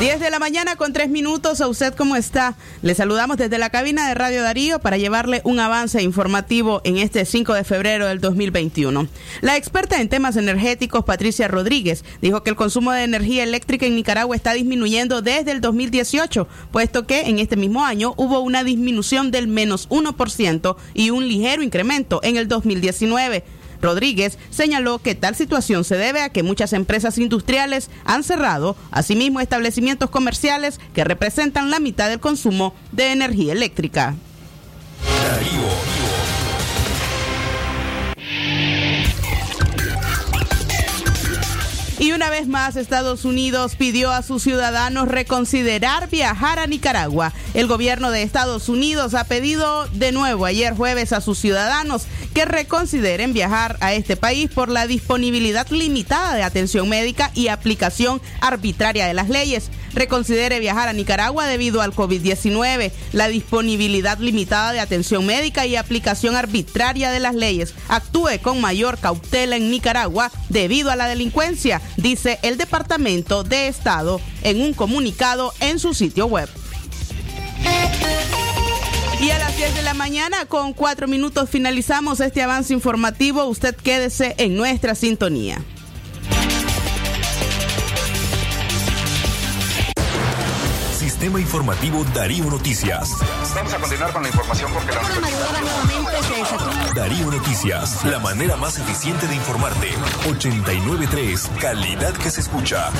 10 de la mañana con 3 minutos. ¿A usted cómo está? Le saludamos desde la cabina de Radio Darío para llevarle un avance informativo en este 5 de febrero del 2021. La experta en temas energéticos, Patricia Rodríguez, dijo que el consumo de energía eléctrica en Nicaragua está disminuyendo desde el 2018, puesto que en este mismo año hubo una disminución del menos 1% y un ligero incremento en el 2019. Rodríguez señaló que tal situación se debe a que muchas empresas industriales han cerrado, asimismo establecimientos comerciales que representan la mitad del consumo de energía eléctrica. Y una vez más, Estados Unidos pidió a sus ciudadanos reconsiderar viajar a Nicaragua. El gobierno de Estados Unidos ha pedido de nuevo ayer jueves a sus ciudadanos que reconsideren viajar a este país por la disponibilidad limitada de atención médica y aplicación arbitraria de las leyes. Reconsidere viajar a Nicaragua debido al COVID-19, la disponibilidad limitada de atención médica y aplicación arbitraria de las leyes. Actúe con mayor cautela en Nicaragua debido a la delincuencia dice el Departamento de Estado en un comunicado en su sitio web. Y a las 10 de la mañana, con cuatro minutos, finalizamos este avance informativo. Usted quédese en nuestra sintonía. Sistema Informativo Darío Noticias. Vamos a continuar con la información porque la Darío Noticias, la manera más eficiente de informarte. 893, calidad que se escucha.